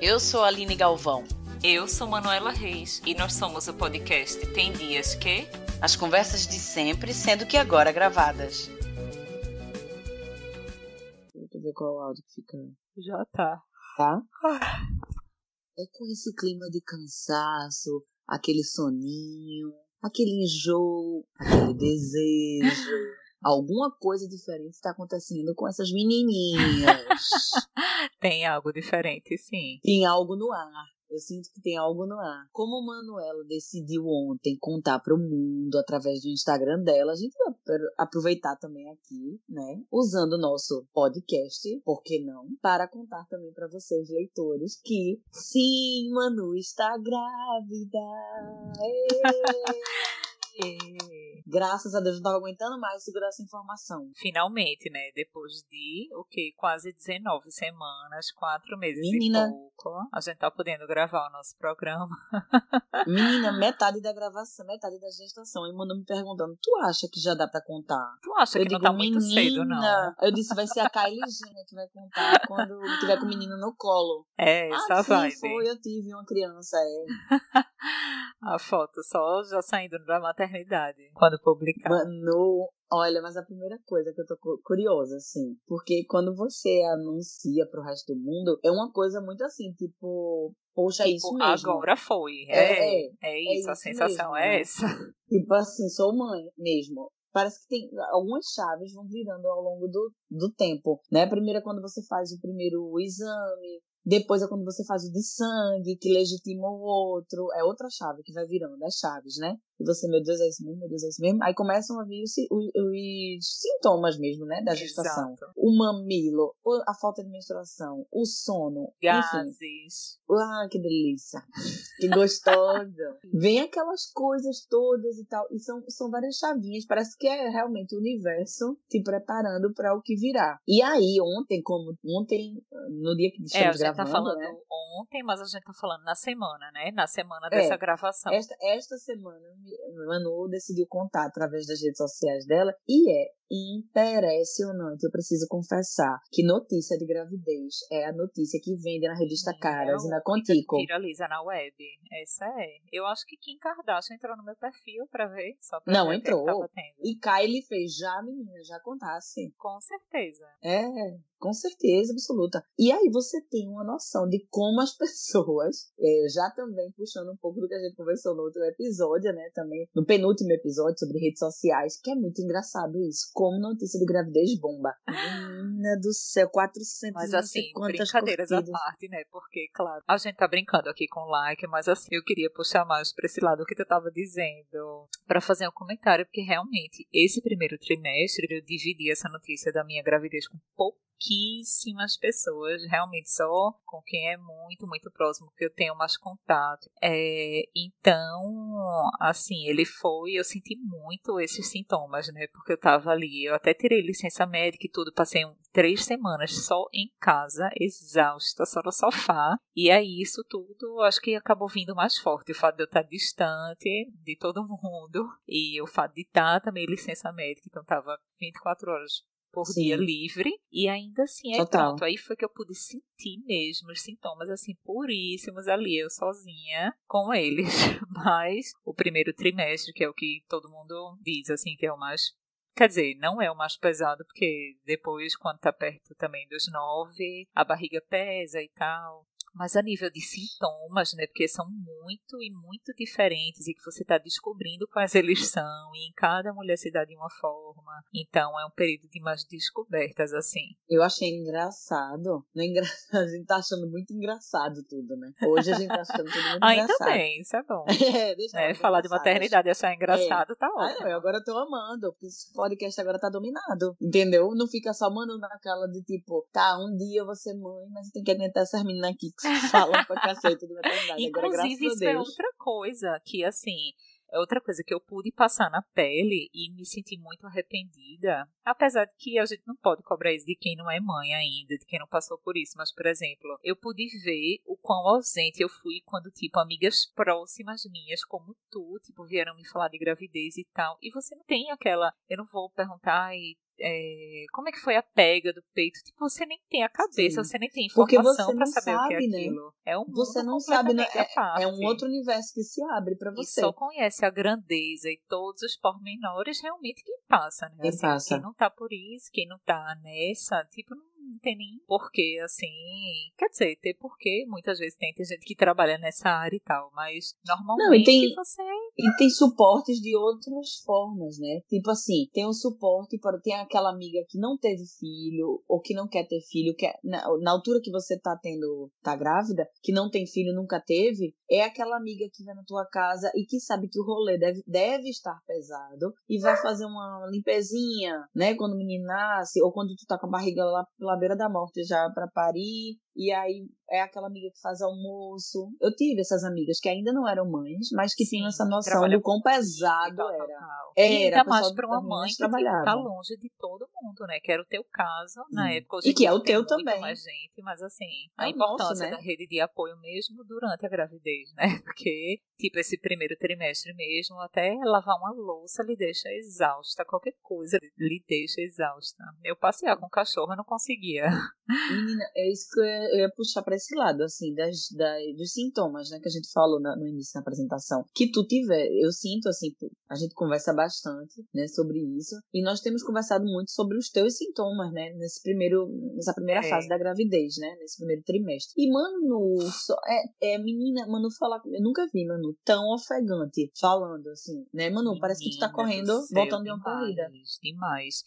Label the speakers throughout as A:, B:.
A: Eu sou a Aline Galvão.
B: Eu sou Manuela Reis e nós somos o podcast Tem Dias Que.
A: As conversas de sempre, sendo que agora gravadas.
C: Deixa eu ver qual áudio que fica.
B: Já tá.
C: Tá? É com esse clima de cansaço, aquele soninho, aquele enjoo, aquele desejo. Alguma coisa diferente está acontecendo com essas menininhas.
B: Tem algo diferente, sim.
C: Tem algo no ar. Eu sinto que tem algo no ar. Como Manuela decidiu ontem contar para o mundo através do Instagram dela, a gente vai aproveitar também aqui, né? Usando o nosso podcast, por que não? Para contar também para vocês, leitores, que sim, Manu está grávida. Graças a Deus não estava aguentando mais segurar essa informação.
B: Finalmente, né? Depois de o que? Quase 19 semanas, 4 meses
C: Menina.
B: e pouco, a gente tá podendo gravar o nosso programa.
C: Menina, metade da gravação, metade da gestação. E mandou me perguntando: tu acha que já dá pra contar?
B: Tu acha
C: eu
B: que
C: digo,
B: não tá muito cedo, não?
C: Eu disse: vai ser a Kylie Jenner que vai contar quando tiver com o menino no colo.
B: É, essa
C: ah,
B: vibe.
C: sim, foi, eu tive uma criança, é.
B: A foto só já saindo da maternidade. Quando publicar.
C: Mano, olha, mas a primeira coisa que eu tô cu- curiosa, assim, porque quando você anuncia pro resto do mundo, é uma coisa muito assim, tipo, poxa, é isso
B: Tipo,
C: mesmo.
B: agora foi.
C: É,
B: É, é, isso, a
C: isso
B: sensação
C: mesmo,
B: é
C: né?
B: essa.
C: Tipo assim, sou mãe mesmo. Parece que tem algumas chaves vão virando ao longo do, do tempo, né? Primeiro é quando você faz o primeiro exame, depois é quando você faz o de sangue, que legitima o outro. É outra chave que vai virando, as chaves, né? E você, meu Deus, é isso mesmo, meu Deus, é isso mesmo. Aí começam a vir os, os- sintomas mesmo, né? Da gestação.
B: Exato.
C: O mamilo, a falta de menstruação, o sono, enfim.
B: Gases.
C: Ah, que delícia. Que gostosa. Vem aquelas coisas todas e tal. E são, são várias chavinhas. Parece que é realmente o universo te preparando para o que virá. E aí, ontem, como ontem, no dia que
B: É, a
C: estamos
B: gente tá
C: gravando,
B: falando
C: né?
B: ontem, mas a gente tá falando na semana, né? Na semana
C: É,
B: dessa gravação.
C: Esta, esta semana, Manu decidiu contar através das redes sociais dela e é impressionante. Eu preciso confessar que notícia de gravidez é a notícia que vende na revista Caras e na
B: É
C: Contico.
B: que viraliza na web. Essa é. Eu acho que Kim Kardashian entrou no meu perfil pra ver. Só pra
C: Não,
B: que
C: entrou. E Kylie fez já, menina, já contasse.
B: Com certeza.
C: É, com certeza absoluta. E aí você tem uma noção de como as pessoas, é, já também puxando um pouco do que a gente conversou no outro episódio, né? Também no penúltimo episódio sobre redes sociais, que é muito engraçado isso. Como notícia de gravidez bomba. Menina do céu, 400
B: Mas assim, brincadeiras à
C: curtidas.
B: parte, né? Porque, claro, a gente tá brincando aqui com like, mas assim, eu queria puxar mais pra esse lado que tu tava dizendo, pra fazer um comentário, porque realmente, esse primeiro trimestre, eu dividi essa notícia da minha gravidez com pouquíssimas pessoas, realmente só com quem é muito, muito próximo, que eu tenho mais contato. É, então, assim, ele foi, eu senti muito esses sintomas, né? Porque eu tava ali, eu até tirei licença médica e tudo, passei um, três semanas só em casa, exausta, só no sofá. E aí, isso tudo, acho que acabou vindo mais forte. O fato de eu estar distante de todo mundo e o fato de estar também licença médica, então tava 24 horas por
C: Sim.
B: dia livre e ainda assim aí
C: Total.
B: pronto aí foi que eu pude sentir mesmo os sintomas assim puríssimos ali eu sozinha com eles mas o primeiro trimestre que é o que todo mundo diz assim que é o mais Quer dizer, não é o mais pesado, porque depois, quando tá perto também dos nove, a barriga pesa e tal. Mas a nível de sintomas, né? Porque são muito e muito diferentes e que você está descobrindo quais eles são, e em cada mulher se dá de uma forma. Então é um período de mais descobertas, assim.
C: Eu achei engraçado. Não é engra... A gente tá achando muito engraçado tudo, né? Hoje a gente tá achando tudo muito
B: Ainda
C: engraçado.
B: bem, isso é bom.
C: É, deixa
B: É, falar de maternidade e achar engraçado tá
C: Ah,
B: ótimo.
C: não, eu agora tô amando, porque esse podcast agora tá dominado, entendeu? Não fica só mandando naquela de tipo, tá, um dia eu vou ser mãe, mas tem que aguentar essas meninas aqui que falam pra cacete de maternidade. Agora,
B: Inclusive,
C: a
B: isso é outra coisa que, assim, é outra coisa que eu pude passar na pele e me senti muito arrependida. Apesar de que a gente não pode cobrar isso de quem não é mãe ainda, de quem não passou por isso. Mas, por exemplo, eu pude ver o quão ausente eu fui quando, tipo, amigas próximas minhas, como tu, tipo, vieram me falar de gravidez e tal. E você não tem aquela. Eu não vou perguntar, ai, é, como é que foi a pega do peito? Tipo, você nem tem a cabeça, Sim. você nem tem informação para saber sabe, o que é né? aquilo. É um
C: você não sabe, né? É, é, um outro universo que se abre para você.
B: E só conhece a grandeza e todos os pormenores realmente quem passa, né?
C: Quem assim, passa.
B: Quem não tá por isso, quem não tá nessa, tipo, não não tem nem porquê, assim. Quer dizer, ter porquê, muitas vezes tem, tem gente que trabalha nessa área e tal, mas normalmente não, e tem, você.
C: E tem suportes de outras formas, né? Tipo assim, tem um suporte para. Tem aquela amiga que não teve filho, ou que não quer ter filho, que é, na, na altura que você tá tendo, tá grávida, que não tem filho, nunca teve, é aquela amiga que vai na tua casa e que sabe que o rolê deve, deve estar pesado e vai fazer uma limpezinha, né? Quando o menino nasce, ou quando tu tá com a barriga lá, lá beira da morte já para parir. E aí é aquela amiga que faz almoço. Eu tive essas amigas que ainda não eram mães, mas que Sim, tinham essa noção do quão pesado era.
B: era. E ainda mais para uma mãe que está longe de todo mundo, né? Que era o teu caso na hum. época.
C: Hoje e que é o teu também.
B: mais gente, mas assim, é a importância nosso, né? da rede de apoio mesmo durante a gravidez, né? Porque, tipo, esse primeiro trimestre mesmo, até lavar uma louça lhe deixa exausta. Qualquer coisa lhe deixa exausta. Eu passear com o cachorro, eu não conseguia.
C: Menina, é isso que eu eu ia puxar para esse lado, assim, das, das, dos sintomas, né, que a gente falou na, no início da apresentação. Que tu tiver, eu sinto, assim, a gente conversa bastante, né, sobre isso, e nós temos conversado muito sobre os teus sintomas, né, nesse primeiro, nessa primeira é. fase da gravidez, né, nesse primeiro trimestre. E, Manu, só, é, é, menina, Manu falar, eu nunca vi, Manu, tão ofegante, falando, assim, né, Manu, menina, parece que tu tá correndo, voltando de uma corrida.
B: Demais.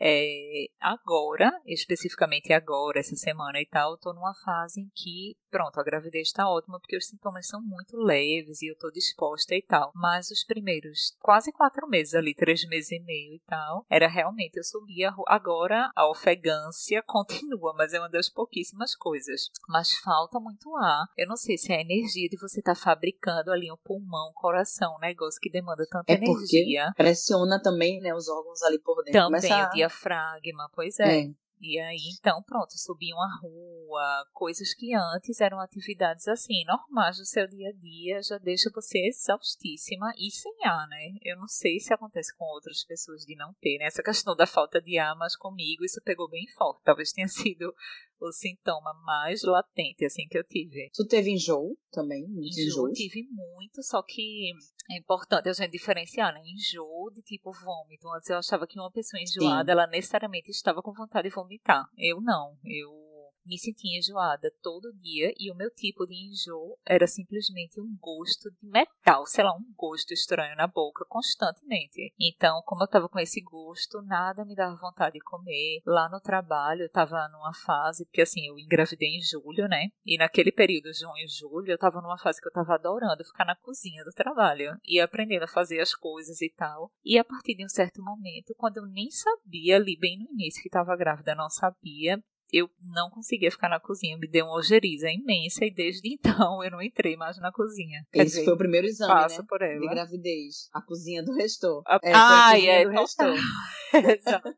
B: É, agora, especificamente agora, essa semana e tal, eu tô numa fase em que, pronto, a gravidez está ótima porque os sintomas são muito leves e eu tô disposta e tal. Mas os primeiros quase quatro meses ali, três meses e meio e tal, era realmente, eu subia. Agora a ofegância continua, mas é uma das pouquíssimas coisas. Mas falta muito ar. Eu não sei se é a energia de você estar tá fabricando ali um pulmão, coração, um negócio que demanda tanta
C: é
B: energia.
C: Pressiona também, né, os órgãos ali por dentro.
B: Também, Começa... diafragma, pois é. é. E aí, então, pronto, subiam a rua, coisas que antes eram atividades assim, normais do seu dia a dia, já deixa você exaustíssima e sem ar, né? Eu não sei se acontece com outras pessoas de não ter, né? Essa questão da falta de ar, mas comigo isso pegou bem forte. Talvez tenha sido o sintoma mais latente, assim, que eu tive.
C: Tu teve enjoo também?
B: Enjoo, enjoo tive muito, só que é importante a gente diferenciar, né? Enjoo de tipo vômito. Antes eu achava que uma pessoa enjoada, Sim. ela necessariamente estava com vontade de vomitar. Eu não. Eu me sentia enjoada todo dia e o meu tipo de enjoo era simplesmente um gosto de metal, sei lá, um gosto estranho na boca constantemente. Então, como eu tava com esse gosto, nada me dava vontade de comer. Lá no trabalho, eu tava numa fase, porque assim, eu engravidei em julho, né? E naquele período, junho e julho, eu tava numa fase que eu tava adorando ficar na cozinha do trabalho e aprendendo a fazer as coisas e tal. E a partir de um certo momento, quando eu nem sabia ali bem no início que tava grávida, não sabia, eu não conseguia ficar na cozinha, me deu uma ojeriza imensa e desde então eu não entrei mais na cozinha.
C: Quer Esse
B: dizer,
C: foi o primeiro exame,
B: passa
C: né?
B: por ela.
C: De gravidez. A cozinha do restor.
B: A... É, ah, é, do restor. Exato.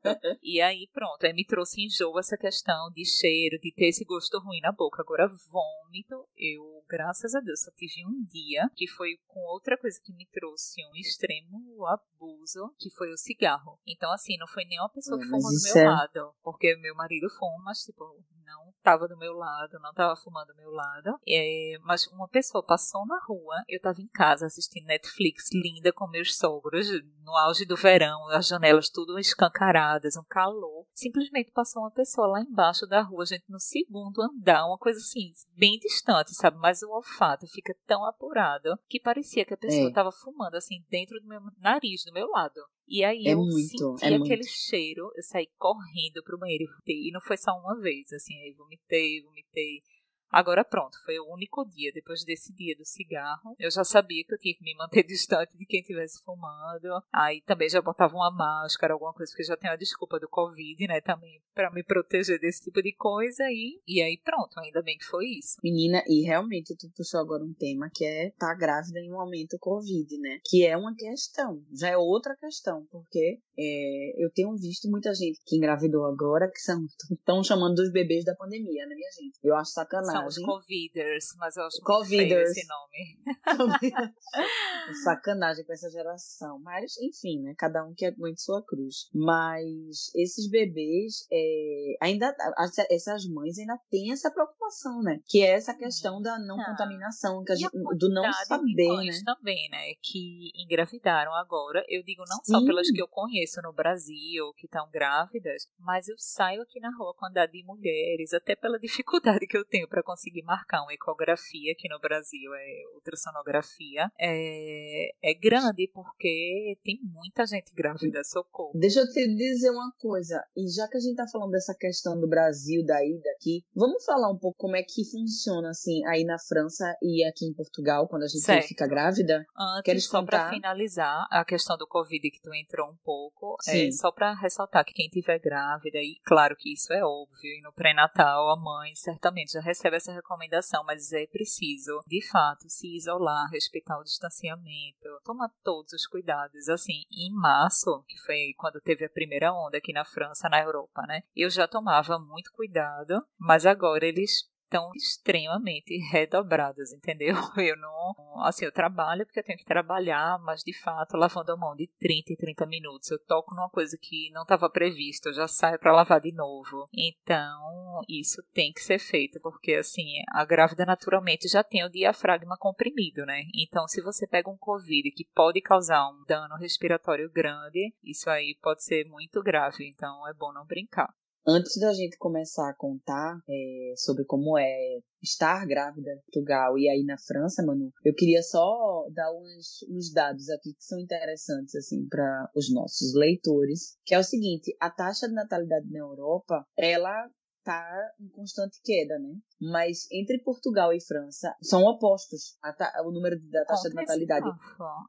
B: e aí, pronto, aí me trouxe enjoo essa questão de cheiro, de ter esse gosto ruim na boca. Agora, vômito, eu, graças a Deus, só tive um dia, que foi com outra coisa que me trouxe um extremo abuso, que foi o cigarro. Então, assim, não foi nenhuma pessoa que fumou do meu é... lado, porque meu marido fuma, mas, tipo, não estava do meu lado, não estava fumando do meu lado. É, mas uma pessoa passou na rua, eu estava em casa assistindo Netflix, linda com meus sogros, no auge do verão, as janelas tudo escancaradas, um calor. Simplesmente passou uma pessoa lá embaixo da rua, gente, no segundo andar, uma coisa assim, bem distante, sabe? Mas o olfato fica tão apurado que parecia que a pessoa estava é. fumando assim dentro do meu nariz, do meu lado. E aí é eu muito, senti é aquele muito. cheiro, eu saí correndo pro banheiro e vomitei. E não foi só uma vez, assim, aí vomitei, vomitei. Agora pronto, foi o único dia, depois desse dia do cigarro, eu já sabia que eu tinha que me manter distante de quem estivesse fumando. Aí também já botava uma máscara, alguma coisa, porque já tem a desculpa do Covid, né, também, para me proteger desse tipo de coisa. E, e aí pronto, ainda bem que foi isso.
C: Menina, e realmente tu puxou agora um tema que é tá grávida em um momento Covid, né? Que é uma questão, já é outra questão, porque é, eu tenho visto muita gente que engravidou agora que são estão chamando dos bebês da pandemia, né, minha gente? Eu acho sacanagem
B: São os Coviders, mas eu acho
C: Coviders.
B: esse nome.
C: Sacanagem com essa geração. Mas, enfim, né? Cada um que aguente sua cruz. Mas esses bebês, é, ainda essas mães ainda têm essa preocupação, né? Que é essa questão da não ah. contaminação, que a gente, do não saber, né?
B: também, né? Que engravidaram agora. Eu digo não só Sim. pelas que eu conheço no Brasil, que estão grávidas, mas eu saio aqui na rua com a andar de mulheres, até pela dificuldade que eu tenho para conseguir marcar uma ecografia, que no Brasil é ultrassonografia, é, é grande porque tem muita gente grávida, socorro.
C: Deixa eu te dizer uma coisa, e já que a gente tá falando dessa questão do Brasil, daí, daqui, vamos falar um pouco como é que funciona, assim, aí na França e aqui em Portugal, quando a gente certo. fica grávida?
B: Antes, Queres só para finalizar, a questão do Covid que tu entrou um pouco, é Sim. é só para ressaltar que quem tiver grávida, e claro que isso é óbvio, e no pré-natal a mãe certamente já recebe essa recomendação, mas é preciso, de fato, se isolar, respeitar o distanciamento, tomar todos os cuidados. Assim, em março, que foi quando teve a primeira onda aqui na França, na Europa, né? Eu já tomava muito cuidado, mas agora eles estão extremamente redobradas, entendeu? Eu não. Assim, eu trabalho porque eu tenho que trabalhar, mas de fato, lavando a mão de 30 em 30 minutos. Eu toco numa coisa que não estava prevista, eu já saio para lavar de novo. Então, isso tem que ser feito, porque assim, a grávida naturalmente já tem o diafragma comprimido, né? Então, se você pega um Covid que pode causar um dano respiratório grande, isso aí pode ser muito grave. Então, é bom não brincar.
C: Antes da gente começar a contar é, sobre como é estar grávida em Portugal e aí na França, Manu, eu queria só dar uns, uns dados aqui que são interessantes assim para os nossos leitores, que é o seguinte: a taxa de natalidade na Europa, ela está em constante queda, né? Mas entre Portugal e França são opostos o número da taxa de natalidade.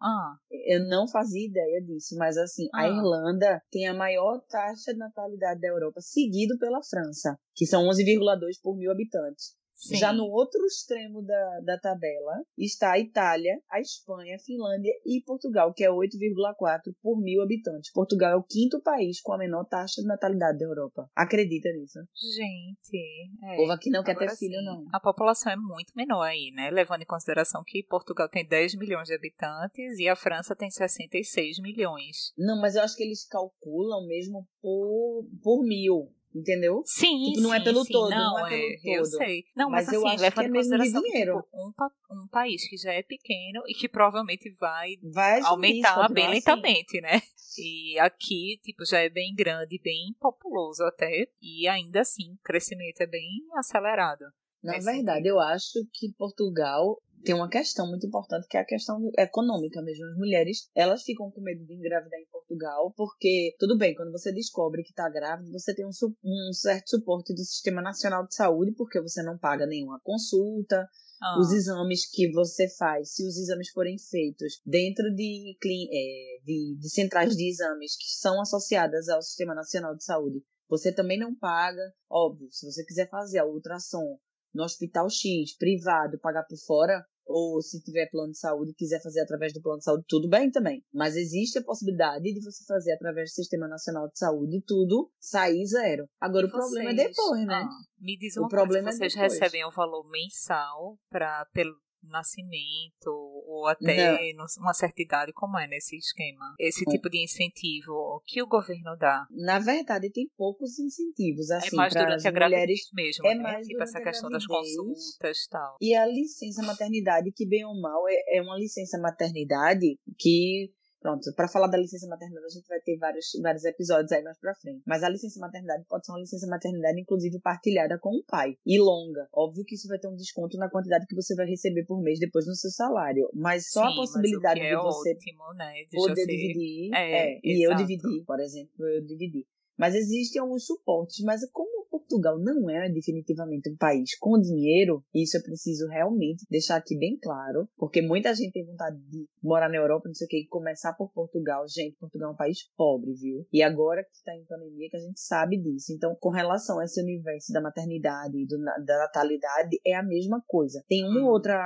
B: Ah.
C: Eu não fazia ideia disso, mas assim, ah. a Irlanda tem a maior taxa de natalidade da Europa, seguido pela França, que são 11,2 por mil habitantes. Sim. Já no outro extremo da, da tabela está a Itália, a Espanha, a Finlândia e Portugal, que é 8,4 por mil habitantes. Portugal é o quinto país com a menor taxa de natalidade da Europa. Acredita nisso?
B: Gente,
C: é. o povo aqui não quer ter filho, não.
B: A população é muito menor aí, né? Levando em consideração que Portugal tem 10 milhões de habitantes e a França tem 66 milhões.
C: Não, mas eu acho que eles calculam mesmo por, por mil. Entendeu?
B: Sim,
C: tipo, não
B: é
C: sim, é pelo
B: sim,
C: todo,
B: não,
C: não é,
B: é
C: pelo
B: eu sei. Não, mas, mas assim,
C: eu
B: acho que
C: é mesmo de dinheiro.
B: Tipo, um, um país que já é pequeno e que provavelmente vai,
C: vai
B: aumentar bem
C: assim.
B: lentamente, né? E aqui, tipo, já é bem grande, bem populoso até, e ainda assim, o crescimento é bem acelerado.
C: Na verdade, eu acho que Portugal tem uma questão muito importante que é a questão econômica mesmo. As mulheres, elas ficam com medo de engravidar em Portugal, porque, tudo bem, quando você descobre que está grávida, você tem um, um, certo suporte do Sistema Nacional de Saúde, porque você não paga nenhuma consulta, ah. os exames que você faz, se os exames forem feitos dentro de, é, de, de centrais de exames que são associadas ao Sistema Nacional de Saúde, você também não paga. Óbvio, se você quiser fazer a ultrassom no hospital X, privado, pagar por fora, ou se tiver plano de saúde e quiser fazer através do plano de saúde, tudo bem também. Mas existe a possibilidade de você fazer através do Sistema Nacional de Saúde tudo sair zero. Agora, e o vocês, problema é depois, né? Ah,
B: me diz uma o coisa, problema é vocês é recebem o valor mensal para pelo nascimento ou até não. uma certa idade, como é nesse esquema? Esse tipo de incentivo que o governo dá?
C: Na verdade, tem poucos incentivos, assim,
B: É mais durante a gravidez mesmo,
C: é
B: né?
C: Mais
B: tipo essa questão das consultas e tal.
C: E a licença maternidade, que bem ou mal, é, é uma licença maternidade que Pronto, para falar da licença maternidade, a gente vai ter vários, vários episódios aí mais pra frente. Mas a licença maternidade pode ser uma licença maternidade, inclusive, partilhada com o pai. E longa. Óbvio que isso vai ter um desconto na quantidade que você vai receber por mês depois no seu salário. Mas só
B: Sim,
C: a possibilidade
B: é
C: de você
B: ótimo, né?
C: poder dividir.
B: É,
C: é e eu dividi, por exemplo, eu dividi. Mas existem alguns suportes. Mas como Portugal não é definitivamente um país com dinheiro, isso eu preciso realmente deixar aqui bem claro, porque muita gente tem vontade de morar na Europa, não sei o que, e começar por Portugal. Gente, Portugal é um país pobre, viu? E agora que está em pandemia que a gente sabe disso. Então, com relação a esse universo da maternidade e da natalidade, é a mesma coisa. Tem um ou outra,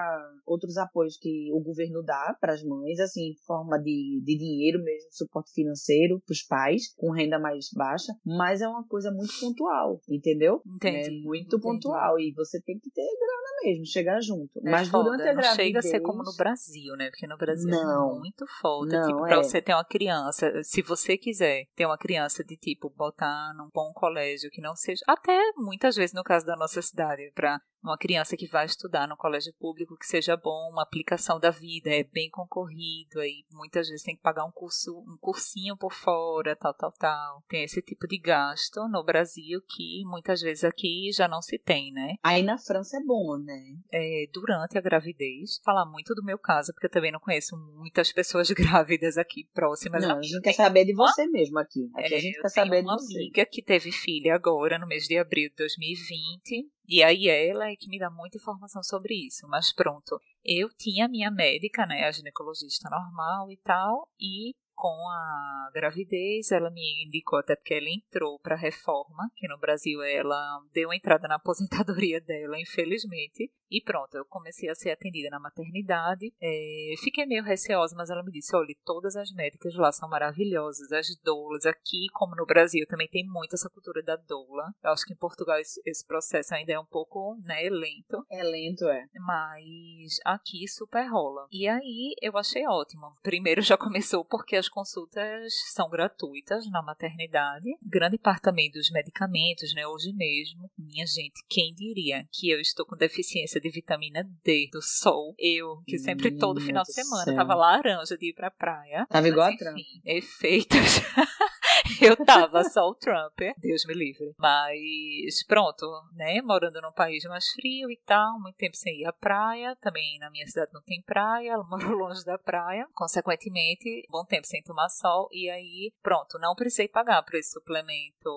C: outros apoios que o governo dá para as mães, assim, em forma de, de dinheiro mesmo, suporte financeiro para os pais, com renda mais baixa, mas é uma coisa muito pontual, entendeu? Entendeu?
B: Entendi,
C: é muito
B: entendi.
C: pontual e você tem que ter grana mesmo, chegar junto.
B: É
C: Mas
B: foda,
C: durante a
B: não
C: gravidez...
B: chega a ser como no Brasil, né? Porque no Brasil
C: Não.
B: é muito foda.
C: Não,
B: tipo, pra
C: é.
B: você ter uma criança, se você quiser ter uma criança de tipo, botar num bom colégio que não seja. Até muitas vezes no caso da nossa cidade, pra uma criança que vai estudar no colégio público que seja bom, uma aplicação da vida, é bem concorrido, aí muitas vezes tem que pagar um curso, um cursinho por fora, tal, tal, tal. Tem esse tipo de gasto no Brasil que muitas vezes aqui já não se tem, né?
C: Aí na França é bom, né?
B: é, durante a gravidez. Falar muito do meu caso, porque eu também não conheço muitas pessoas grávidas aqui próximas.
C: não,
B: a
C: gente quer saber de você mesmo aqui. Aqui
B: É,
C: a gente quer saber de
B: uma
C: você.
B: amiga que teve filha agora, no mês de abril de 2020, e aí ela é que me dá muita informação sobre isso. Mas pronto, eu tinha a minha médica, né, a ginecologista normal e tal, e com a gravidez, ela me indicou até porque ela entrou para a reforma, que no Brasil ela deu entrada na aposentadoria dela, infelizmente. E pronto, eu comecei a ser atendida na maternidade. É, fiquei meio receosa, mas ela me disse: olha, todas as médicas lá são maravilhosas, as doulas. Aqui, como no Brasil, também tem muito essa cultura da doula. Eu acho que em Portugal esse, esse processo ainda é um pouco né, lento
C: É lento, é.
B: mas aqui super rola. E aí eu achei ótimo. Primeiro já começou porque as consultas são gratuitas na maternidade. Grande parte também dos medicamentos, né? Hoje mesmo, minha gente, quem diria que eu estou com deficiência de vitamina D do sol? Eu, que sempre todo
C: Menina
B: final de semana
C: céu.
B: tava laranja de ir pra praia.
C: Tava igual a
B: Mas, enfim, efeitos. Eu tava só o Trump, Deus me livre. Mas pronto, né? Morando num país mais frio e tal, muito tempo sem ir à praia. Também na minha cidade não tem praia, ela moro longe da praia. Consequentemente, bom tempo sem tomar sol. E aí, pronto, não precisei pagar por esse suplemento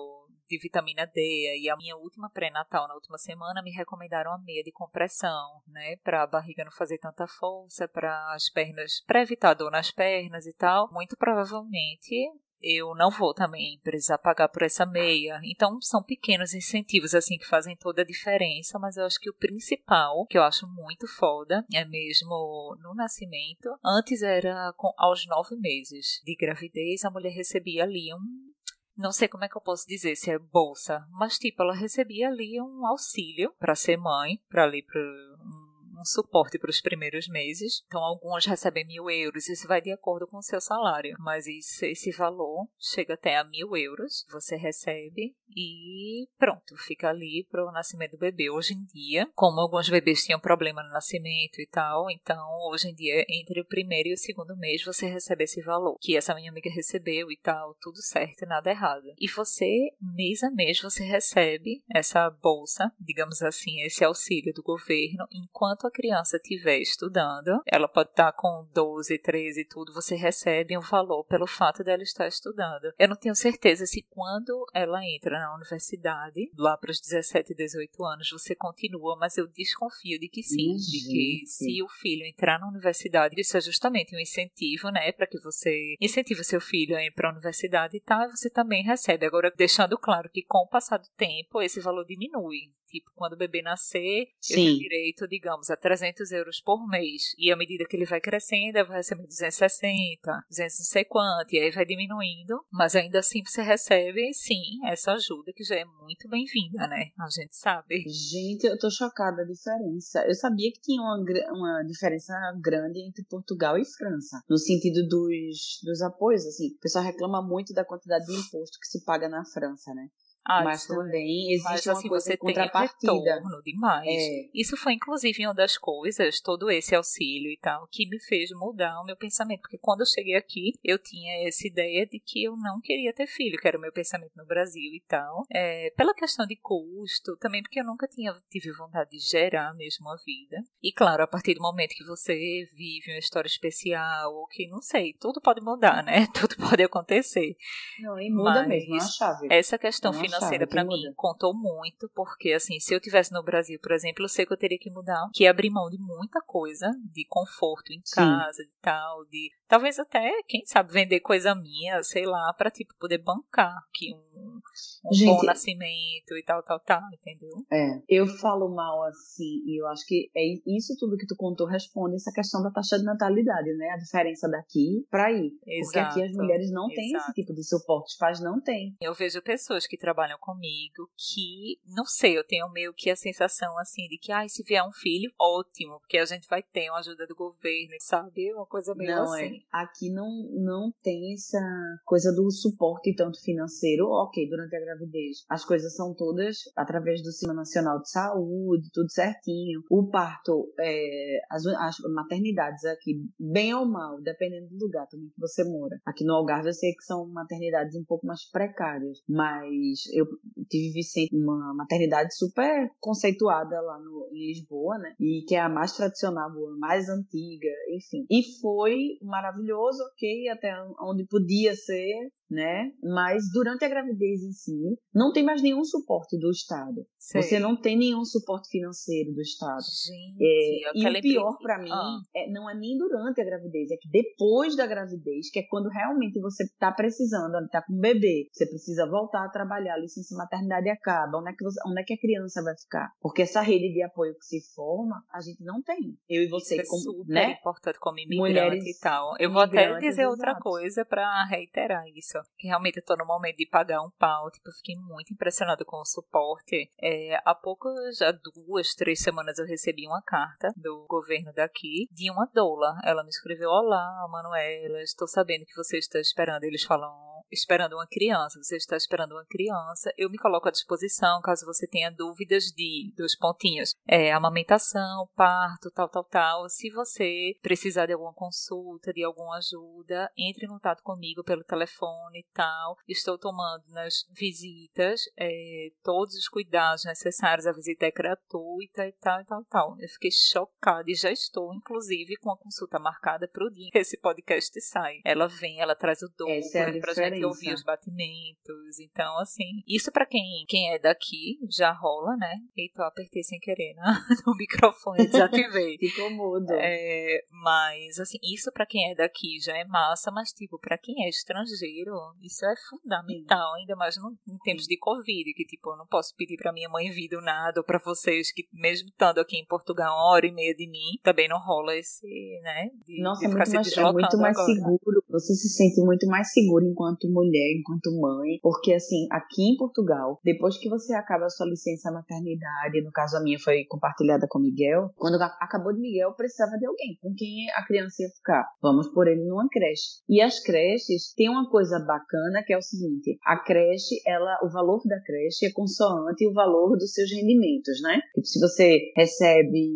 B: de vitamina D. E a minha última pré-natal, na última semana, me recomendaram a meia de compressão, né? Pra barriga não fazer tanta força, para as pernas, pra evitar dor nas pernas e tal. Muito provavelmente eu não vou também precisar pagar por essa meia. Então são pequenos incentivos assim que fazem toda a diferença, mas eu acho que o principal, que eu acho muito foda, é mesmo no nascimento. Antes era com, aos nove meses de gravidez, a mulher recebia ali um não sei como é que eu posso dizer se é bolsa, mas tipo, ela recebia ali um auxílio para ser mãe, para ali para um um suporte para os primeiros meses. Então, algumas recebem mil euros, isso vai de acordo com o seu salário. Mas isso, esse valor chega até a mil euros, você recebe e pronto, fica ali para o nascimento do bebê. Hoje em dia, como alguns bebês tinham problema no nascimento e tal, então hoje em dia, entre o primeiro e o segundo mês, você recebe esse valor que essa minha amiga recebeu e tal, tudo certo, nada errado. E você, mês a mês, você recebe essa bolsa, digamos assim, esse auxílio do governo, enquanto a criança estiver estudando, ela pode estar com 12, 13 e tudo, você recebe um valor pelo fato dela estar estudando. Eu não tenho certeza se quando ela entra na universidade, lá para os 17, 18 anos, você continua, mas eu desconfio de que sim, de que
C: gente.
B: se o filho entrar na universidade, isso é justamente um incentivo, né, para que você incentive o seu filho a ir para a universidade e tal, você também recebe. Agora, deixando claro que com o passar do tempo, esse valor diminui. Tipo, quando o bebê nascer, eu
C: Sim.
B: tenho direito, digamos, a 300 euros por mês. E à medida que ele vai crescendo, eu vou receber 260, 200 não sei quanto, e aí vai diminuindo. Mas ainda assim você recebe, sim, essa ajuda que já é muito bem-vinda, né? A gente sabe.
C: Gente, eu tô chocada da diferença. Eu sabia que tinha uma, uma diferença grande entre Portugal e França, no sentido dos, dos apoios, assim. O pessoal reclama muito da quantidade de imposto que se paga na França, né?
B: Ah,
C: Mas também existe
B: Mas
C: uma
B: assim,
C: coisa
B: você
C: em
B: tem
C: contrapartida.
B: retorno demais.
C: É.
B: Isso foi, inclusive, uma das coisas, todo esse auxílio e tal, que me fez mudar o meu pensamento. Porque quando eu cheguei aqui, eu tinha essa ideia de que eu não queria ter filho, que era o meu pensamento no Brasil e tal. É, pela questão de custo, também porque eu nunca tinha tive vontade de gerar mesmo a vida. E claro, a partir do momento que você vive uma história especial, ou que, não sei, tudo pode mudar, né? Tudo pode acontecer.
C: Não, e muda
B: Mas
C: mesmo, é uma chave.
B: Essa questão
C: É
B: financeira para mim
C: muda.
B: contou muito, porque assim, se eu tivesse no Brasil, por exemplo, eu sei que eu teria que mudar, que abrir mão de muita coisa, de conforto em
C: Sim.
B: casa, de tal, de Talvez até, quem sabe, vender coisa minha, sei lá, pra, tipo, poder bancar aqui um, um Gente, bom nascimento e tal, tal, tal, entendeu?
C: É, eu falo mal assim, e eu acho que é isso tudo que tu contou responde essa questão da taxa de natalidade, né? A diferença daqui pra aí. Exato, Porque aqui as mulheres não têm esse tipo de suporte, os pais não têm.
B: Eu vejo pessoas que trabalham comigo que, não sei, eu tenho meio que a sensação assim de que, ai, ah, se vier um filho, ótimo, porque a gente vai ter uma ajuda do governo, sabe? Uma coisa meio
C: não,
B: assim.
C: É. Aqui não, não tem essa coisa do suporte tanto financeiro, ok, durante a gravidez. As coisas são todas através do Sistema Nacional de Saúde, tudo certinho. O parto, é, as, as maternidades aqui, bem ou mal, dependendo do lugar também que você mora. Aqui no Algarve eu sei que são maternidades um pouco mais precárias, mas eu tive Vicente, uma maternidade super conceituada lá no, em Lisboa, né? E que é a mais tradicional, a mais antiga, enfim. E foi maravilhoso, ok, até onde podia ser, né? Mas durante a gravidez em si, não tem mais nenhum suporte do Estado. Sei. Você não tem nenhum suporte financeiro do Estado.
B: Gente,
C: é, e o pior para mim ah. é, não é nem durante a gravidez, é que depois da gravidez, que é quando realmente você tá precisando, tá com um bebê, você precisa voltar a trabalhar, a licença maternidade acaba, onde é que, você, onde é que a criança vai ficar? Porque essa rede de apoio que se forma, a gente não tem. Eu e você,
B: Isso é
C: como,
B: super
C: né?
B: importante como imigrante Mulheres, e tal. Eu vou até dizer outra coisa para reiterar isso que realmente eu tô no momento de pagar um pau. Tipo, eu fiquei muito impressionada com o suporte. É, há pouco, já duas, três semanas, eu recebi uma carta do governo daqui de uma doula. Ela me escreveu: Olá, Manuela, estou sabendo que você está esperando. Eles falam esperando uma criança, você está esperando uma criança, eu me coloco à disposição caso você tenha dúvidas de dos pontinhos. É, amamentação, parto, tal, tal, tal. Se você precisar de alguma consulta, de alguma ajuda, entre em contato comigo pelo telefone e tal. Estou tomando nas visitas é, todos os cuidados necessários. A visita é gratuita e tal, e tal, tal. Eu fiquei chocada e já estou, inclusive, com a consulta marcada para o dia que esse podcast sai. Ela vem, ela traz o dobro é pra gente ouvir os batimentos. Então, assim, isso para quem, quem é daqui já rola, né? Eita, eu apertei sem querer né? no microfone, desativei.
C: Ficou mudo.
B: É, mas, assim, isso para quem é daqui já é massa, mas, tipo, para quem é estrangeiro, isso é fundamental, ainda mais no, em tempos de Covid, que, tipo, eu não posso pedir para minha mãe vir do nada, ou pra vocês que, mesmo estando aqui em Portugal, uma hora e meia de mim, também não rola esse, né?
C: De, Nossa, de é muito mais, é muito mais agora. seguro. Você se sente muito mais seguro enquanto mulher, enquanto mãe, porque assim, aqui em Portugal, depois que você acaba a sua licença maternidade, no caso a minha foi compartilhada com Miguel, quando acabou de Miguel, precisava de alguém com quem a criança ia ficar. Vamos por ele numa creche. E as creches têm uma coisa bacana que é o seguinte: a creche, ela, o valor da creche é consoante o valor dos seus rendimentos, né? Tipo, se você recebe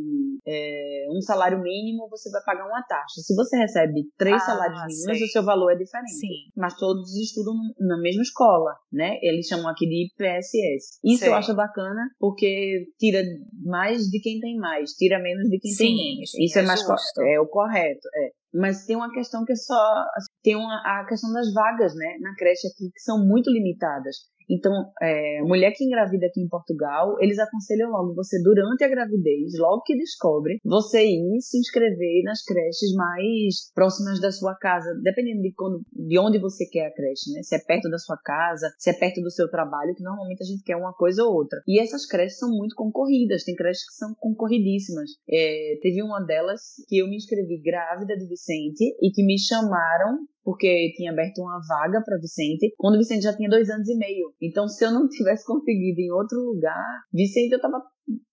C: é, um salário mínimo, você vai pagar uma taxa. Se você recebe três ah, salários mínimos, sei. o seu valor é diferente.
B: Sim.
C: Mas todos estudam na mesma escola, né? Eles chamam aqui de PSS. Isso sei. eu acho bacana porque tira mais de quem tem mais, tira menos de quem sim, tem menos. Sim, Isso é, é mais é o correto, é. Mas tem uma questão que é só assim, tem uma, a questão das vagas, né, na creche aqui que são muito limitadas. Então, é, mulher que engravida aqui em Portugal, eles aconselham logo você, durante a gravidez, logo que descobre, você ir se inscrever nas creches mais próximas da sua casa, dependendo de, quando, de onde você quer a creche, né? Se é perto da sua casa, se é perto do seu trabalho, que normalmente a gente quer uma coisa ou outra. E essas creches são muito concorridas, tem creches que são concorridíssimas. É, teve uma delas que eu me inscrevi grávida de Vicente e que me chamaram porque tinha aberto uma vaga para Vicente, quando Vicente já tinha dois anos e meio. Então, se eu não tivesse conseguido em outro lugar, Vicente eu tava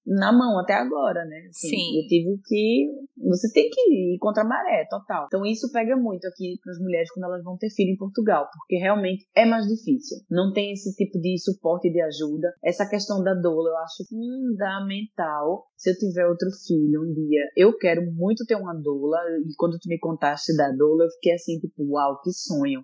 C: na mão até agora, né?
B: Assim, Sim.
C: Eu tive que. Você tem que ir contra a maré, total. Então isso pega muito aqui para as mulheres quando elas vão ter filho em Portugal, porque realmente é mais difícil. Não tem esse tipo de suporte e de ajuda. Essa questão da doula eu acho fundamental. Se eu tiver outro filho um dia, eu quero muito ter uma doula. E quando tu me contaste da doula, eu fiquei assim, tipo, uau, que sonho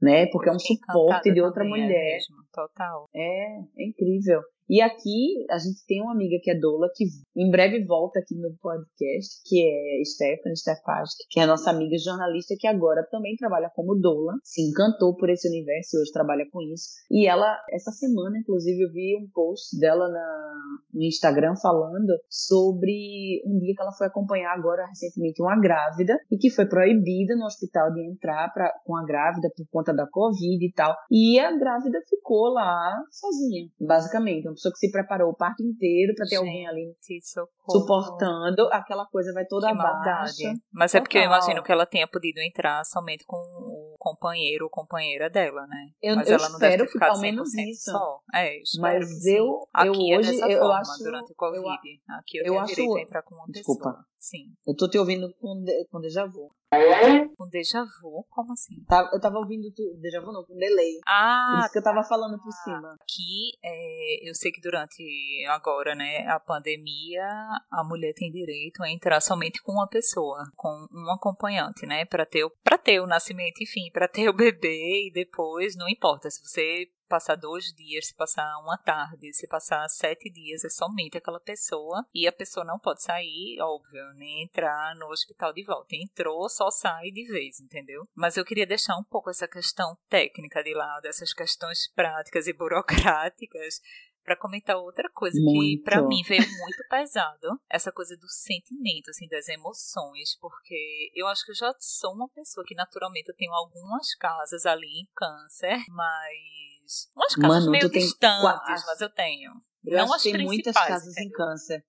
C: né? Porque é um suporte de outra mulher. É
B: mesmo, total.
C: É, é incrível. E aqui a gente tem uma amiga que é doula, que em breve volta aqui no podcast, que é Stephanie Stefasti, que é nossa amiga jornalista, que agora também trabalha como doula, se encantou por esse universo e hoje trabalha com isso. E ela, essa semana, inclusive, eu vi um post dela na, no Instagram falando sobre um dia que ela foi acompanhar agora recentemente uma grávida e que foi proibida no hospital de entrar pra, com a grávida por conta da Covid e tal. E a grávida ficou lá sozinha, basicamente. Pessoa que se preparou o parto inteiro para ter Gente, alguém ali suportando, aquela coisa vai toda abaixo.
B: Mas é porque eu imagino que ela tenha podido entrar somente com companheiro ou companheira dela, né?
C: Eu,
B: mas
C: eu ela não espero deve ficado ao menos isso.
B: Só. É,
C: mas eu, eu
B: Aqui
C: é hoje eu
B: forma,
C: acho
B: durante o Covid.
C: Eu,
B: Aqui eu,
C: eu
B: tenho
C: acho,
B: direito a entrar com uma
C: Desculpa.
B: pessoa. Sim.
C: Eu tô te ouvindo com, de, com déjà vu.
B: Com déjà vu? Como assim?
C: Tá, eu tava ouvindo tu, déjà vu não, com delay.
B: Ah,
C: Por isso que eu tava falando por cima.
B: Aqui, é, eu sei que durante agora, né, a pandemia, a mulher tem direito a entrar somente com uma pessoa, com um acompanhante, né, para ter, pra ter o nascimento, enfim, para ter o bebê e depois, não importa, se você passar dois dias, se passar uma tarde, se passar sete dias, é somente aquela pessoa e a pessoa não pode sair, óbvio, nem entrar no hospital de volta. Entrou, só sai de vez, entendeu? Mas eu queria deixar um pouco essa questão técnica de lado, essas questões práticas e burocráticas para comentar outra coisa muito. que para mim veio muito pesado, essa coisa do sentimento, assim, das emoções, porque eu acho que eu já sou uma pessoa que naturalmente eu tenho algumas casas ali em câncer, mas umas casas Mano, meio distantes, quase... mas eu tenho.
C: Eu
B: não
C: acho que tem muitas casas em câncer.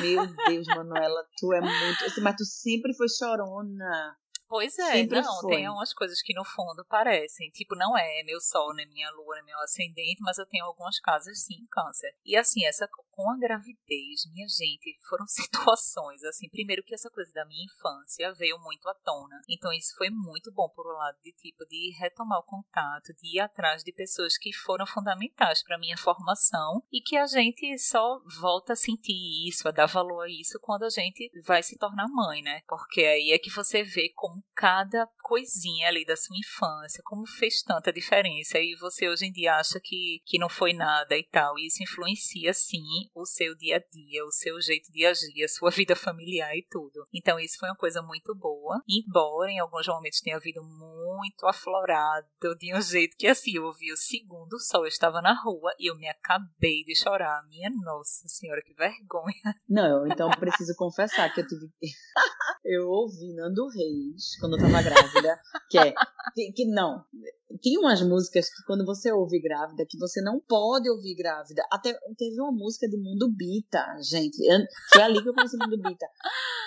C: Meu Deus, Manuela, tu é muito. Assim, mas tu sempre foi chorona.
B: Pois é, Sempre não, foi. tem umas coisas que no fundo parecem. Tipo, não é meu sol, nem minha lua, nem meu ascendente, mas eu tenho algumas casas sim, câncer. E assim, essa com a gravidez, minha gente, foram situações, assim, primeiro que essa coisa da minha infância veio muito à tona. Então isso foi muito bom por um lado de tipo de retomar o contato, de ir atrás de pessoas que foram fundamentais para minha formação e que a gente só volta a sentir isso, a dar valor a isso quando a gente vai se tornar mãe, né? Porque aí é que você vê como cada coisinha ali da sua infância, como fez tanta diferença e você hoje em dia acha que, que não foi nada e tal. E isso influencia sim o seu dia a dia, o seu jeito de agir, a sua vida familiar e tudo. Então isso foi uma coisa muito boa, embora em alguns momentos tenha havido muito aflorado de um jeito que assim, eu ouvi o segundo sol, eu estava na rua e eu me acabei de chorar. Minha nossa senhora, que vergonha.
C: Não, então preciso confessar que eu tive eu ouvi Nando Reis quando eu tava grávida, que é que não, tem umas músicas que quando você ouve grávida, que você não pode ouvir grávida. Até teve uma música de Mundo Bita, gente. Foi ali que eu conheci Mundo Bita.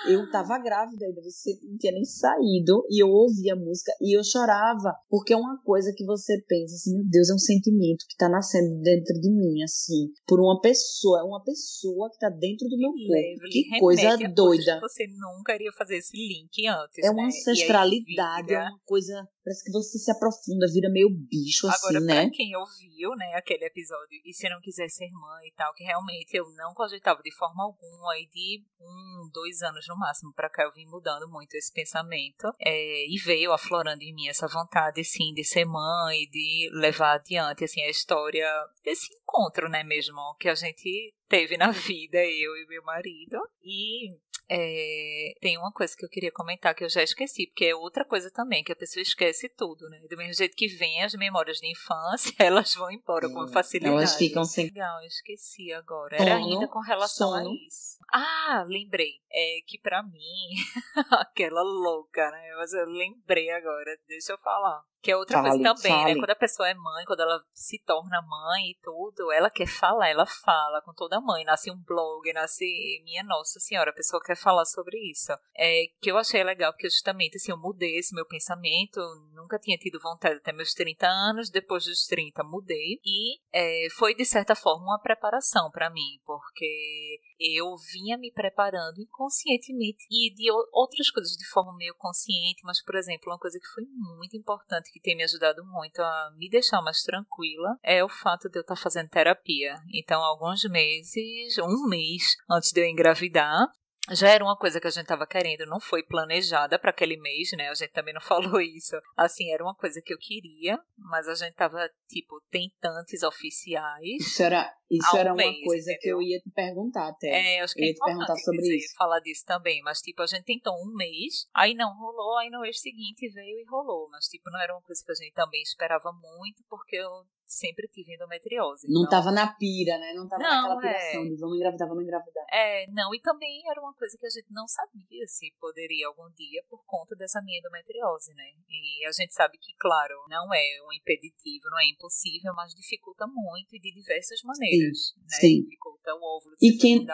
C: Eu tava grávida ainda, você não tinha nem saído, e eu ouvia a música e eu chorava, porque é uma coisa que você pensa assim, meu Deus, é um sentimento que tá nascendo dentro de mim, assim, por uma pessoa, é uma pessoa que tá dentro do meu corpo. Que coisa doida.
B: Você nunca iria fazer esse link antes.
C: É uma né? ancestralidade, é uma coisa Parece que você se aprofunda, vira meio bicho, assim,
B: Agora,
C: né?
B: Pra quem ouviu, né, aquele episódio, e se não quiser ser mãe e tal, que realmente eu não cogitava de forma alguma, e de um, dois anos no máximo pra cá eu vim mudando muito esse pensamento, é, e veio aflorando em mim essa vontade, assim, de ser mãe, de levar adiante, assim, a história desse encontro, né, mesmo, que a gente teve na vida, eu e meu marido, e é, tem uma coisa que eu queria comentar que eu já esqueci, porque é outra coisa também, que a pessoa esquece tudo, né? Do mesmo jeito que vem as memórias de infância, elas vão embora é, com facilidade.
C: Elas ficam sem.
B: Legal, eu esqueci agora. Era ainda com relação sono. a isso. Ah, lembrei. É que para mim, aquela louca, né? Mas eu lembrei agora, deixa eu falar. Que é outra fale, coisa também, né? fale. né? Quando a pessoa é mãe, quando ela se torna mãe e tudo, ela quer falar, ela fala com toda mãe. Nasce um blog, nasce. Minha Nossa Senhora, a pessoa quer falar sobre isso. É que eu achei legal, porque justamente assim, eu mudei esse meu pensamento. Nunca tinha tido vontade até meus 30 anos, depois dos 30 mudei. E é, foi, de certa forma, uma preparação para mim, porque eu vinha me preparando inconscientemente e de outras coisas de forma meio consciente, mas, por exemplo, uma coisa que foi muito importante, que tem me ajudado muito a me deixar mais tranquila, é o fato de eu estar fazendo terapia. Então, alguns meses, um mês antes de eu engravidar, já era uma coisa que a gente estava querendo, não foi planejada para aquele mês, né? A gente também não falou isso. Assim, era uma coisa que eu queria, mas a gente tava, tipo, tentantes oficiais.
C: Isso era, isso era um uma mês, coisa entendeu? que eu ia te perguntar até.
B: É, acho que
C: eu
B: ia é te perguntar sobre dizer, isso. falar disso também, mas tipo, a gente tentou um mês, aí não rolou, aí no mês seguinte veio e rolou, mas tipo, não era uma coisa que a gente também esperava muito, porque eu sempre tive endometriose.
C: Não então... tava na pira, né? Não tava não, naquela piração é... de vamos engravidar, vamos engravidar.
B: É, não, e também era uma coisa que a gente não sabia se poderia algum dia por conta dessa minha endometriose, né? E a gente sabe que, claro, não é um impeditivo, não é impossível, mas dificulta muito e de diversas maneiras, sim, né? Sim. Dificulta o óvulo
C: e quem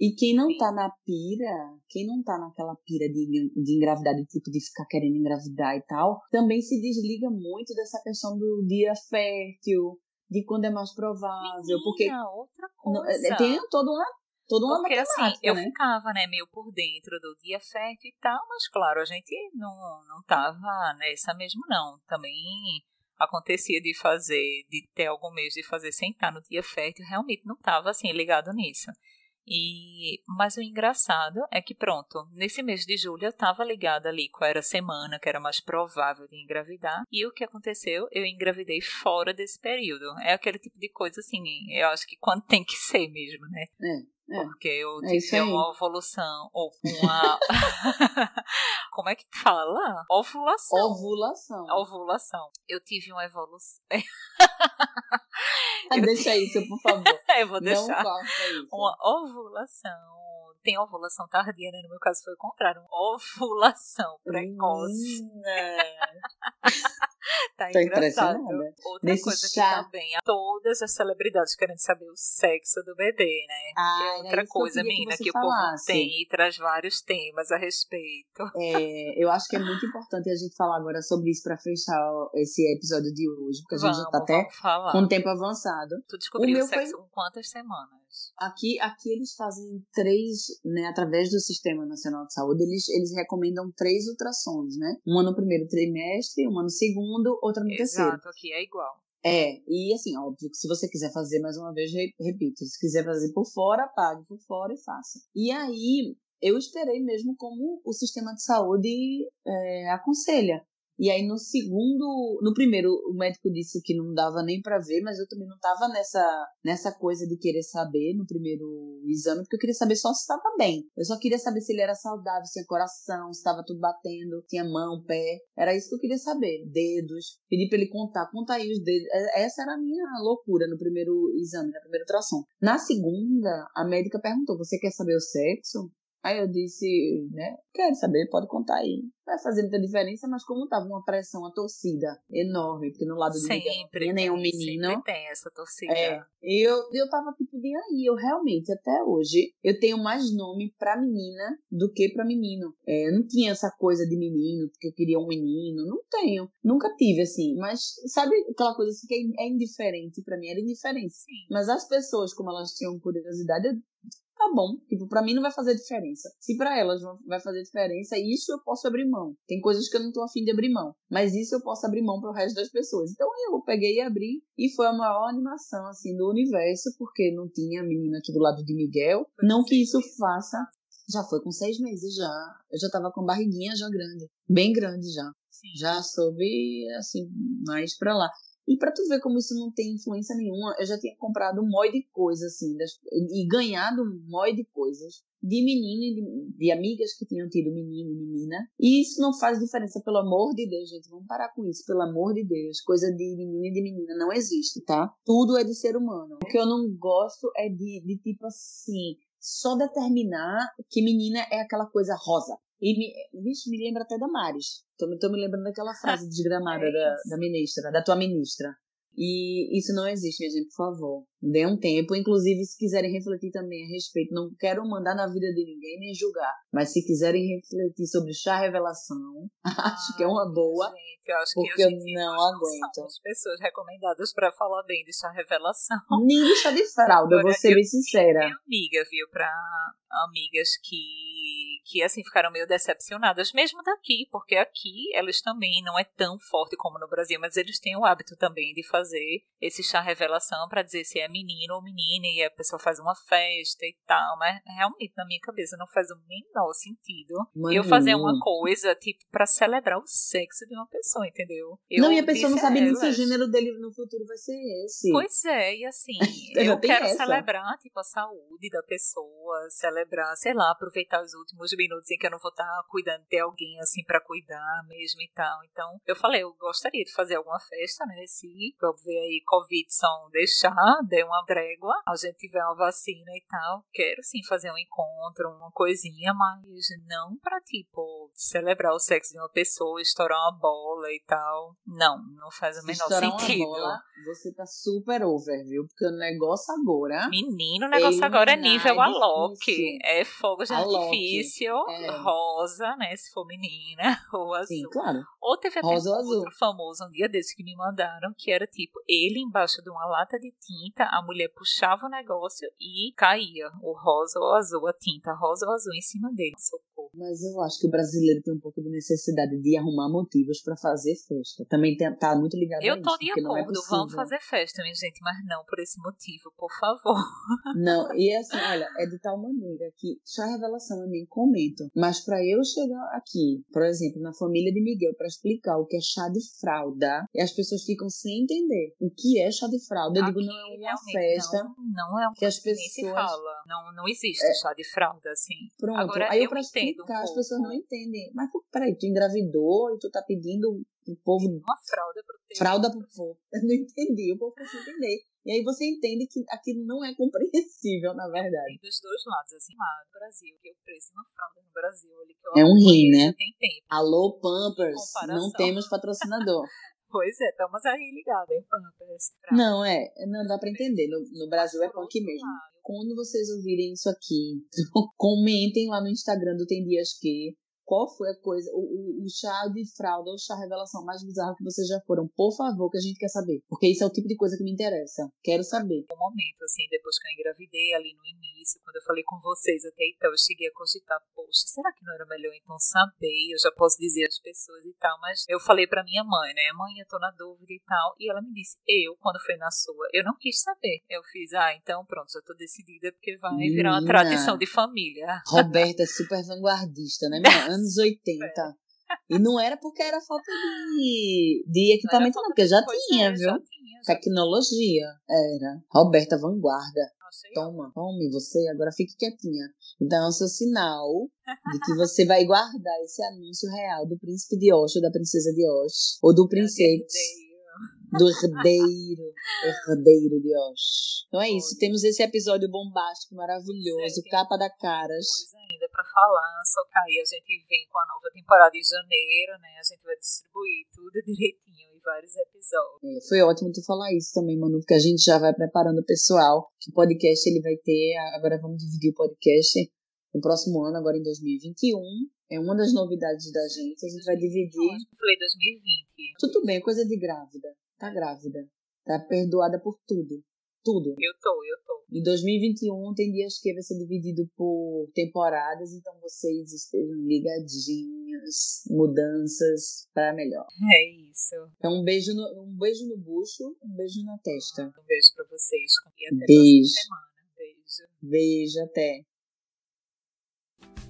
C: E quem não tá na pira, quem não tá naquela pira de, de engravidar, de tipo de ficar querendo engravidar e tal, também se desliga muito dessa questão do dia fértil, de quando é mais provável. Menina, porque
B: outra coisa.
C: É, tem toda uma, toda uma
B: porque assim, eu
C: né?
B: ficava, né, meio por dentro do dia fértil e tal, mas claro, a gente não, não tava nessa mesmo não. Também acontecia de fazer, de ter algum mês de fazer sem estar no dia fértil, realmente não tava assim ligado nisso. E, mas o engraçado é que, pronto, nesse mês de julho eu estava ligada ali qual era a semana que era mais provável de engravidar. E o que aconteceu? Eu engravidei fora desse período. É aquele tipo de coisa assim, eu acho que quando tem que ser mesmo, né?
C: É. É,
B: porque eu é tive uma evolução, ou uma. Como é que fala? Ovulação.
C: Ovulação.
B: Ovulação. Eu tive uma evolução.
C: Deixa isso, por favor.
B: eu vou deixar. Não isso. Uma ovulação tem ovulação tardia, né? No meu caso foi o contrário, ovulação precoce. É. tá Tô engraçado. Outra Nesse coisa chá. que também, todas as celebridades querendo saber o sexo do bebê, né?
C: Ah,
B: é outra coisa, menina, que, que o povo tem e traz vários temas a respeito.
C: É, eu acho que é muito importante a gente falar agora sobre isso para fechar esse episódio de hoje, porque a gente vamos, já tá até falar. com um tempo avançado.
B: Tu descobriu o, o sexo foi... com quantas semanas?
C: Aqui, aqui eles fazem três, né, através do Sistema Nacional de Saúde, eles, eles recomendam três ultrassons, né? Uma no primeiro trimestre, uma no segundo, outra no
B: Exato,
C: terceiro.
B: Exato, aqui é igual.
C: É, e assim, óbvio que se você quiser fazer mais uma vez, repito, se quiser fazer por fora, pague por fora e faça. E aí, eu esperei mesmo como o sistema de saúde é, aconselha. E aí no segundo, no primeiro, o médico disse que não dava nem para ver, mas eu também não tava nessa nessa coisa de querer saber no primeiro exame, porque eu queria saber só se estava bem. Eu só queria saber se ele era saudável, se tinha coração, se estava tudo batendo, tinha mão, pé. Era isso que eu queria saber. Dedos. Pedi para ele contar, conta aí os dedos. É, essa era a minha loucura no primeiro exame, na primeira ultrassom. Na segunda, a médica perguntou: "Você quer saber o sexo?" Aí eu disse, né, quero saber, pode contar aí. Vai fazer muita diferença, mas como tava uma pressão, uma torcida enorme, porque no lado de
B: sempre
C: não tinha nenhum menino.
B: Sempre tem essa torcida.
C: É, eu, eu tava tipo, bem aí, eu realmente, até hoje, eu tenho mais nome pra menina do que pra menino. É, não tinha essa coisa de menino, porque eu queria um menino, não tenho. Nunca tive, assim, mas sabe aquela coisa assim que é, é indiferente pra mim, era indiferente.
B: Sim.
C: Mas as pessoas, como elas tinham curiosidade, eu tá bom. Tipo, pra mim não vai fazer diferença. Se para elas vai fazer diferença, isso eu posso abrir mão. Tem coisas que eu não tô afim de abrir mão. Mas isso eu posso abrir mão pro resto das pessoas. Então eu peguei e abri. E foi a maior animação, assim, do universo, porque não tinha a menina aqui do lado de Miguel. Não que isso faça. Já foi com seis meses já. Eu já tava com barriguinha já grande. Bem grande já.
B: Sim.
C: Já soube, assim, mais pra lá. E para tu ver como isso não tem influência nenhuma, eu já tinha comprado um monte de coisas, assim, das, e ganhado um monte de coisas de menino e de, de, amigas que tinham tido menino e menina. E isso não faz diferença, pelo amor de Deus, gente. Vamos parar com isso, pelo amor de Deus. Coisa de menino e de menina não existe, tá? Tudo é de ser humano. O que eu não gosto é de, de tipo assim, só determinar que menina é aquela coisa rosa. E me, vixe, me lembra até da Maris. Tô, tô me lembrando daquela frase desgramada é da, da ministra, da tua ministra. E isso não existe, minha gente, por favor. Dê um tempo. Inclusive, se quiserem refletir também a respeito, não quero mandar na vida de ninguém nem julgar. Mas se quiserem refletir sobre chá revelação, ah, acho que é uma boa.
B: Gente, eu acho
C: porque
B: que
C: eu não aguento.
B: As pessoas recomendadas para falar bem de chá revelação.
C: Nem de chá de fralda, vou ser bem sincera.
B: Minha amiga, viu, para amigas que que assim ficaram meio decepcionadas, mesmo daqui, porque aqui elas também não é tão forte como no Brasil, mas eles têm o hábito também de fazer esse chá revelação para dizer se é menino ou menina e a pessoa faz uma festa e tal, mas realmente na minha cabeça não faz o menor sentido eu fazer uma coisa tipo para celebrar o sexo de uma pessoa, entendeu? Eu
C: não, e a pessoa não sabe nem se o gênero dele no futuro vai ser esse.
B: Pois é, e assim, eu quero essa. celebrar tipo a saúde da pessoa, celebrar, sei lá, aproveitar os últimos minutos em que eu não vou estar cuidando de alguém assim para cuidar mesmo e tal. Então, eu falei, eu gostaria de fazer alguma festa, né? Se, vamos ver aí, Covid são deixar, dê uma trégua, a gente tiver uma vacina e tal. Quero sim fazer um encontro, uma coisinha, mas não pra, tipo, celebrar o sexo de uma pessoa, estourar uma bola e tal. Não, não faz o menor estourar sentido. Uma bola,
C: você tá super over, viu? Porque o negócio agora.
B: Menino, o negócio agora é nível Alok. É fogo de artifício, é. rosa, né? Se for menina, ou azul. Sim,
C: claro.
B: Ou teve até rosa outro azul. famoso um dia desse que me mandaram, que era tipo, ele embaixo de uma lata de tinta, a mulher puxava o negócio e caía o rosa ou azul, a tinta rosa ou azul em cima dele. Socorro.
C: Mas eu acho que o brasileiro tem um pouco de necessidade de arrumar motivos para fazer festa. Também tem, tá muito ligado
B: eu
C: a
B: isso. Eu
C: tô
B: de é acordo, é vamos fazer festa, minha gente, mas não por esse motivo, por favor.
C: Não, e assim, olha, é de tal maneira que chá revelação eu nem comento, mas para eu chegar aqui, por exemplo, na família de Miguel, para explicar o que é chá de fralda, e as pessoas ficam sem entender o que é chá de fralda. Eu aqui, digo, não é uma festa.
B: Não, não é uma que as pessoas se fala. Não, não existe é, chá de fralda assim.
C: Pronto, Agora, aí eu, eu pra explicar, um as pessoas não entendem. Mas peraí, tu engravidou e tu tá pedindo o povo.
B: Uma fralda pro teu.
C: Fralda pro povo. Eu não entendi, o povo precisa entender. E aí você entende que aquilo não é compreensível, na verdade.
B: Tem dos dois lados, assim, lá no Brasil, que o preço de uma fralda no Brasil, ali que eu
C: É um rim, né?
B: Tem tempo.
C: Alô, Pampers, não temos patrocinador.
B: Pois é, estamos aí ligados, hein, Pampers?
C: Não, é, não dá pra entender. No, no Brasil é punk mesmo. Quando vocês ouvirem isso aqui, comentem lá no Instagram do Tem Dias Que qual foi a coisa, o, o, o, chá de fralda, o chá revelação mais bizarro que vocês já foram? Por favor, que a gente quer saber. Porque isso é o tipo de coisa que me interessa. Quero saber.
B: Um momento, assim, depois que eu engravidei, ali no início, quando eu falei com vocês até então, eu cheguei a cogitar, poxa, será que não era melhor então saber? Eu já posso dizer às pessoas e tal, mas eu falei pra minha mãe, né? Mãe, eu tô na dúvida e tal. E ela me disse, eu, quando foi na sua, eu não quis saber. Eu fiz, ah, então pronto, já tô decidida porque vai Menina. virar uma tradição de família.
C: Roberta é super vanguardista, né, minha? anos 80. É. E não era porque era falta de, de equipamento, não, não porque já tinha, viu? Já tinha, já Tecnologia. Era. Roberta Vanguarda. Toma, tome você, agora fique quietinha. Então é o seu sinal de que você vai guardar esse anúncio real do príncipe de Osh ou da princesa de Osh. Ou do princesa do herdeiro, herdeiro de Osh. Então é isso, temos esse episódio bombástico, maravilhoso, capa da caras.
B: Coisa ainda falar, só que aí a gente vem com a nova temporada de janeiro, né? A gente vai distribuir tudo direitinho em vários episódios.
C: É, foi ótimo tu falar isso também, Manu, porque a gente já vai preparando o pessoal. Que o podcast ele vai ter, agora vamos dividir o podcast no próximo ano, agora em 2021. É uma das novidades da gente. A gente vai dividir. Eu
B: falei 2020.
C: Tudo bem, coisa de grávida tá grávida. Tá perdoada por tudo. Tudo.
B: Eu tô, eu tô.
C: Em 2021 tem dias que vai ser dividido por temporadas, então vocês estejam ligadinhos, mudanças para melhor.
B: É isso.
C: Então um beijo no, um beijo no bucho, um beijo na testa.
B: Um beijo para vocês e até
C: beijo.
B: semana. Beijo.
C: Beijo até.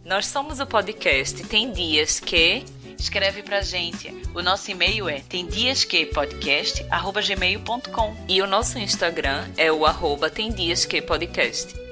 A: Nós somos o podcast Tem Dias que escreve pra gente. O nosso e-mail é temdiasquepodcast@gmail.com
B: e o nosso Instagram é o arroba temdiasquepodcast.